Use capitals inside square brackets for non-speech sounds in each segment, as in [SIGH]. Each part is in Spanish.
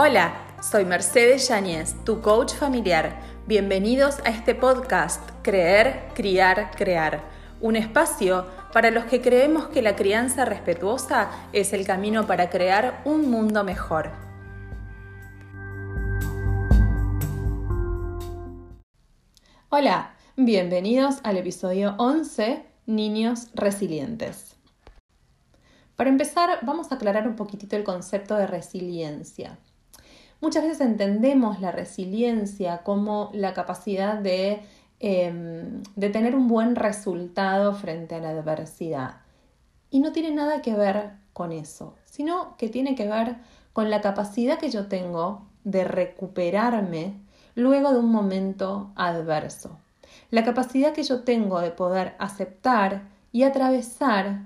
Hola, soy Mercedes Yáñez, tu coach familiar. Bienvenidos a este podcast Creer, Criar, Crear, un espacio para los que creemos que la crianza respetuosa es el camino para crear un mundo mejor. Hola, bienvenidos al episodio 11, Niños Resilientes. Para empezar, vamos a aclarar un poquitito el concepto de resiliencia. Muchas veces entendemos la resiliencia como la capacidad de, em, de tener un buen resultado frente a la adversidad. Y no tiene nada que ver con eso, sino que tiene que ver con la capacidad que yo tengo de recuperarme luego de un momento adverso. La capacidad que yo tengo de poder aceptar y atravesar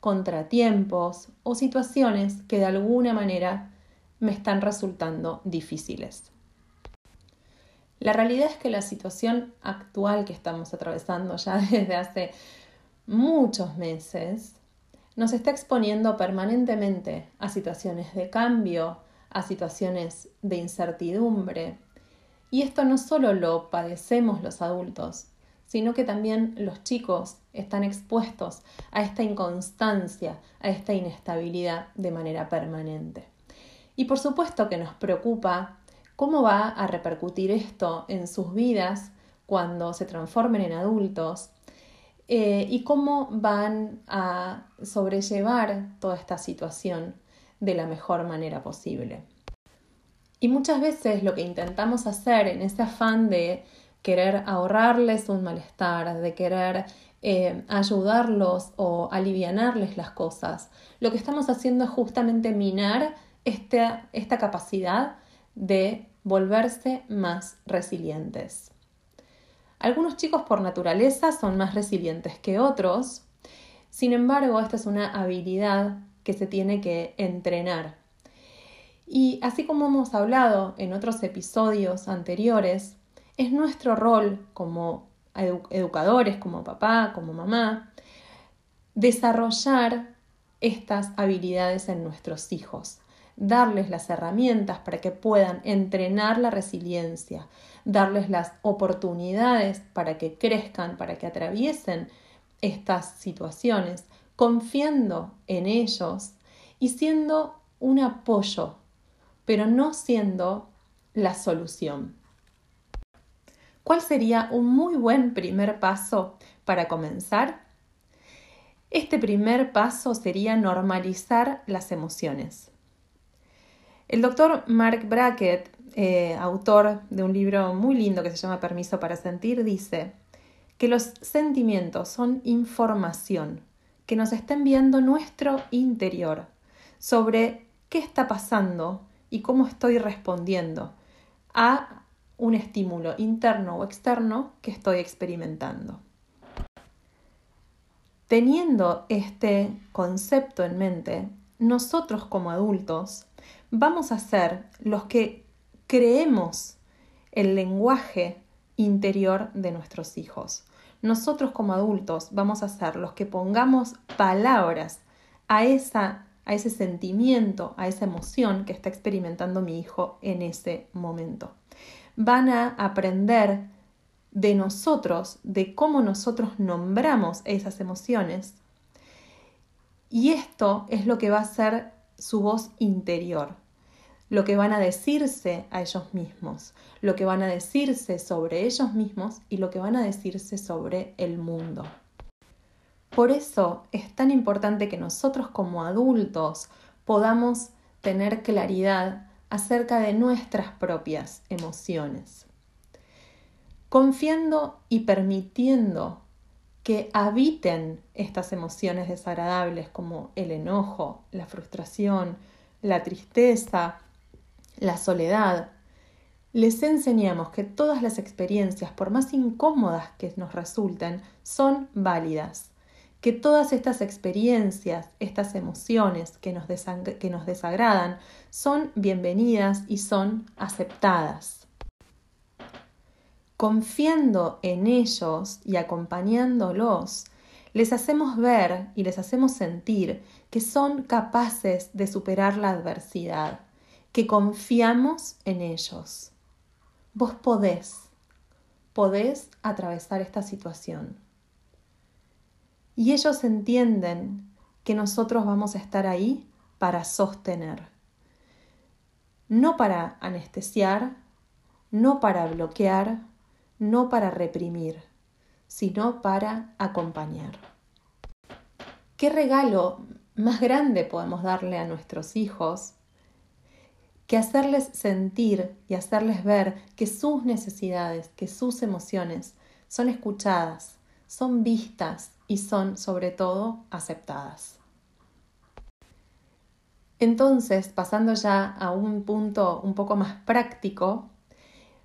contratiempos o situaciones que de alguna manera me están resultando difíciles. La realidad es que la situación actual que estamos atravesando ya [LAUGHS] desde hace muchos meses nos está exponiendo permanentemente a situaciones de cambio, a situaciones de incertidumbre. Y esto no solo lo padecemos los adultos, sino que también los chicos están expuestos a esta inconstancia, a esta inestabilidad de manera permanente. Y por supuesto que nos preocupa cómo va a repercutir esto en sus vidas cuando se transformen en adultos eh, y cómo van a sobrellevar toda esta situación de la mejor manera posible. Y muchas veces lo que intentamos hacer en ese afán de querer ahorrarles un malestar, de querer eh, ayudarlos o alivianarles las cosas, lo que estamos haciendo es justamente minar esta, capacidad de volverse más resilientes. Algunos chicos por naturaleza son más resilientes que otros, sin embargo, esta es una habilidad que se tiene que entrenar. Y así como hemos hablado en otros episodios anteriores, es nuestro rol como educadores, como papá, como mamá, desarrollar estas habilidades en nuestros hijos darles las herramientas para que puedan entrenar la resiliencia, darles las oportunidades para que crezcan, para que atraviesen estas situaciones, confiando en ellos y siendo un apoyo, pero no siendo la solución. ¿Cuál sería un muy buen primer paso para comenzar? Este primer paso sería normalizar las emociones. El doctor Mark Brackett, eh, autor de un libro muy lindo que se llama Permiso para Sentir, dice que los sentimientos son información que nos está enviando nuestro interior sobre qué está pasando y cómo estoy respondiendo a un estímulo interno o externo que estoy experimentando. Teniendo este concepto en mente, nosotros como adultos vamos a ser los que creemos el lenguaje interior de nuestros hijos. Nosotros como adultos vamos a ser los que pongamos palabras a, esa, a ese sentimiento, a esa emoción que está experimentando mi hijo en ese momento. Van a aprender de nosotros, de cómo nosotros nombramos esas emociones. Y esto es lo que va a ser su voz interior. Lo que van a decirse a ellos mismos, lo que van a decirse sobre ellos mismos y lo que van a decirse sobre el mundo. Por eso es tan importante que nosotros como adultos podamos tener claridad acerca de nuestras propias emociones, confiando y permitiendo que habiten estas emociones desagradables como el enojo, la frustración, la tristeza, la soledad, les enseñamos que todas las experiencias, por más incómodas que nos resulten, son válidas, que todas estas experiencias, estas emociones que nos, que nos desagradan, son bienvenidas y son aceptadas. Confiando en ellos y acompañándolos, les hacemos ver y les hacemos sentir que son capaces de superar la adversidad, que confiamos en ellos. Vos podés, podés atravesar esta situación. Y ellos entienden que nosotros vamos a estar ahí para sostener, no para anestesiar, no para bloquear, no para reprimir, sino para acompañar. ¿Qué regalo más grande podemos darle a nuestros hijos que hacerles sentir y hacerles ver que sus necesidades, que sus emociones son escuchadas, son vistas y son sobre todo aceptadas. Entonces, pasando ya a un punto un poco más práctico,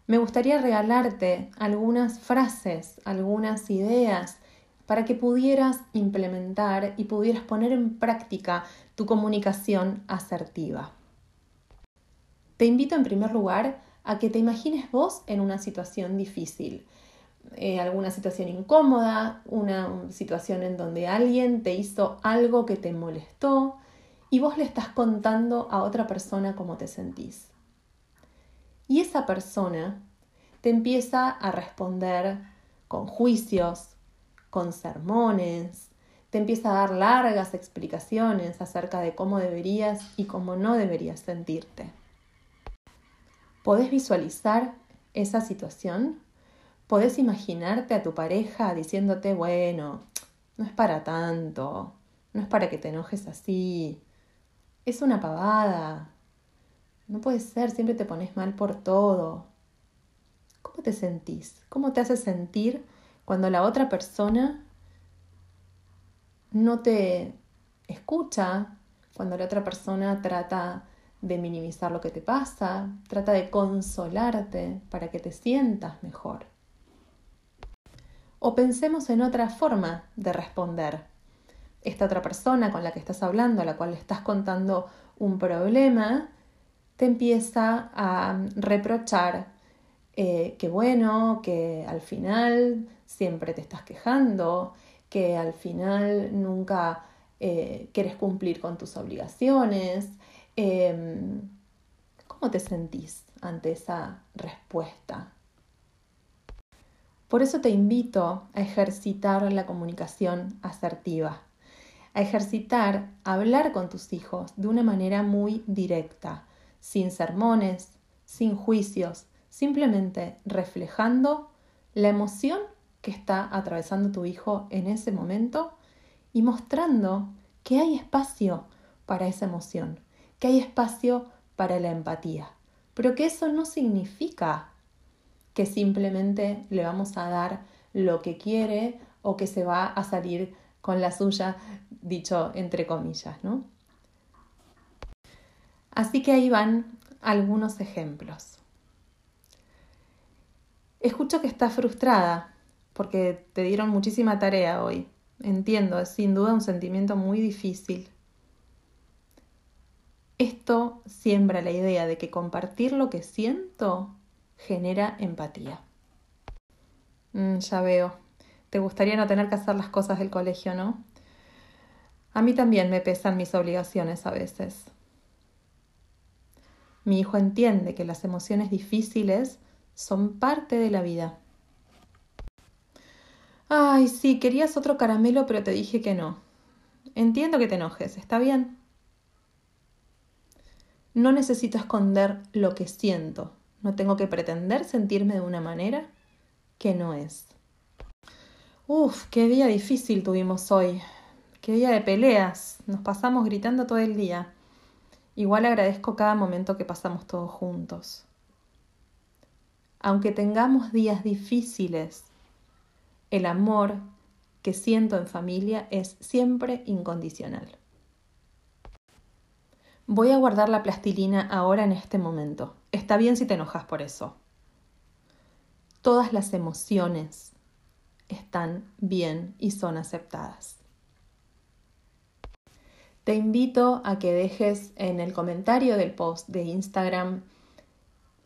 me gustaría regalarte algunas frases, algunas ideas para que pudieras implementar y pudieras poner en práctica tu comunicación asertiva. Te invito en primer lugar a que te imagines vos en una situación difícil, eh, alguna situación incómoda, una situación en donde alguien te hizo algo que te molestó y vos le estás contando a otra persona cómo te sentís. Y esa persona te empieza a responder con juicios, con sermones, te empieza a dar largas explicaciones acerca de cómo deberías y cómo no deberías sentirte. ¿Podés visualizar esa situación? ¿Podés imaginarte a tu pareja diciéndote, bueno, no es para tanto, no es para que te enojes así, es una pavada, no puede ser, siempre te pones mal por todo? ¿Cómo te sentís? ¿Cómo te hace sentir cuando la otra persona no te escucha, cuando la otra persona trata de minimizar lo que te pasa, trata de consolarte para que te sientas mejor. O pensemos en otra forma de responder. Esta otra persona con la que estás hablando, a la cual le estás contando un problema, te empieza a reprochar eh, que bueno, que al final siempre te estás quejando, que al final nunca eh, quieres cumplir con tus obligaciones. Em, ¿Cómo te sentís ante esa respuesta? Por eso te invito a ejercitar la comunicación asertiva, a ejercitar hablar con tus hijos de una manera muy directa, sin sermones, sin juicios, simplemente reflejando la emoción que está atravesando tu hijo en ese momento y mostrando que hay espacio para esa emoción, que hay espacio para la empatía, pero que eso no significa que simplemente le vamos a dar lo que quiere o que se va a salir con la suya, dicho entre comillas, ¿no? Así que ahí van algunos ejemplos. Escucho que estás frustrada porque te dieron muchísima tarea hoy. Entiendo, es sin duda un sentimiento muy difícil. Esto siembra la idea de que compartir lo que siento genera empatía. Mm, ya veo. Te gustaría no tener que hacer las cosas del colegio, ¿no? A mí también me pesan mis obligaciones a veces. Mi hijo entiende que las emociones difíciles son parte de la vida. Ay, sí, querías otro caramelo, pero te dije que no. Entiendo que te enojes, ¿está bien? No necesito esconder lo que siento. No tengo que pretender sentirme de una manera que no es. Uf, qué día difícil tuvimos hoy. Qué día de peleas. Nos pasamos gritando todo el día. Igual agradezco cada momento que pasamos todos juntos aunque tengamos días difíciles, el amor que siento en familia es siempre incondicional. Voy a guardar la plastilina ahora en este momento. Está bien si te enojas por eso. Todas las emociones están bien y son aceptadas. Te invito a que dejes en el comentario del post de Instagram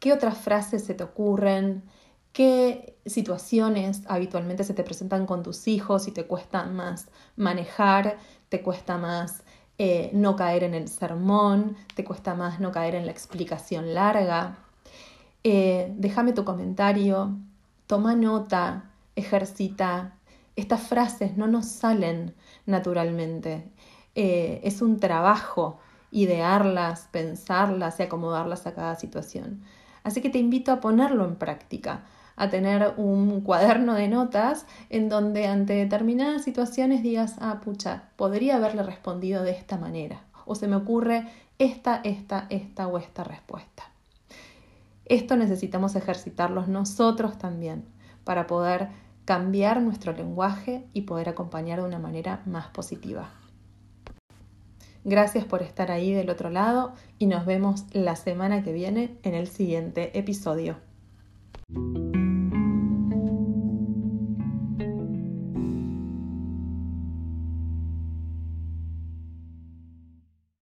¿Qué otras frases se te ocurren? ¿Qué situaciones habitualmente se te presentan con tus hijos y te cuesta más manejar, te cuesta más eh, no caer en el sermón, te cuesta más no caer en la explicación larga. Eh, déjame tu comentario, toma nota, ejercita. Estas frases no nos salen naturalmente. Eh, es un trabajo idearlas, pensarlas y acomodarlas a cada situación. Así que te invito a ponerlo en práctica, a tener un cuaderno de notas en donde ante determinadas situaciones digas, ah, pucha, podría haberle respondido de esta manera. O se me ocurre esta, esta, esta o esta respuesta. Esto necesitamos ejercitarlos nosotros también para poder cambiar nuestro lenguaje y poder acompañar de una manera más positiva. Gracias por estar ahí del otro lado y nos vemos la semana que viene en el siguiente episodio.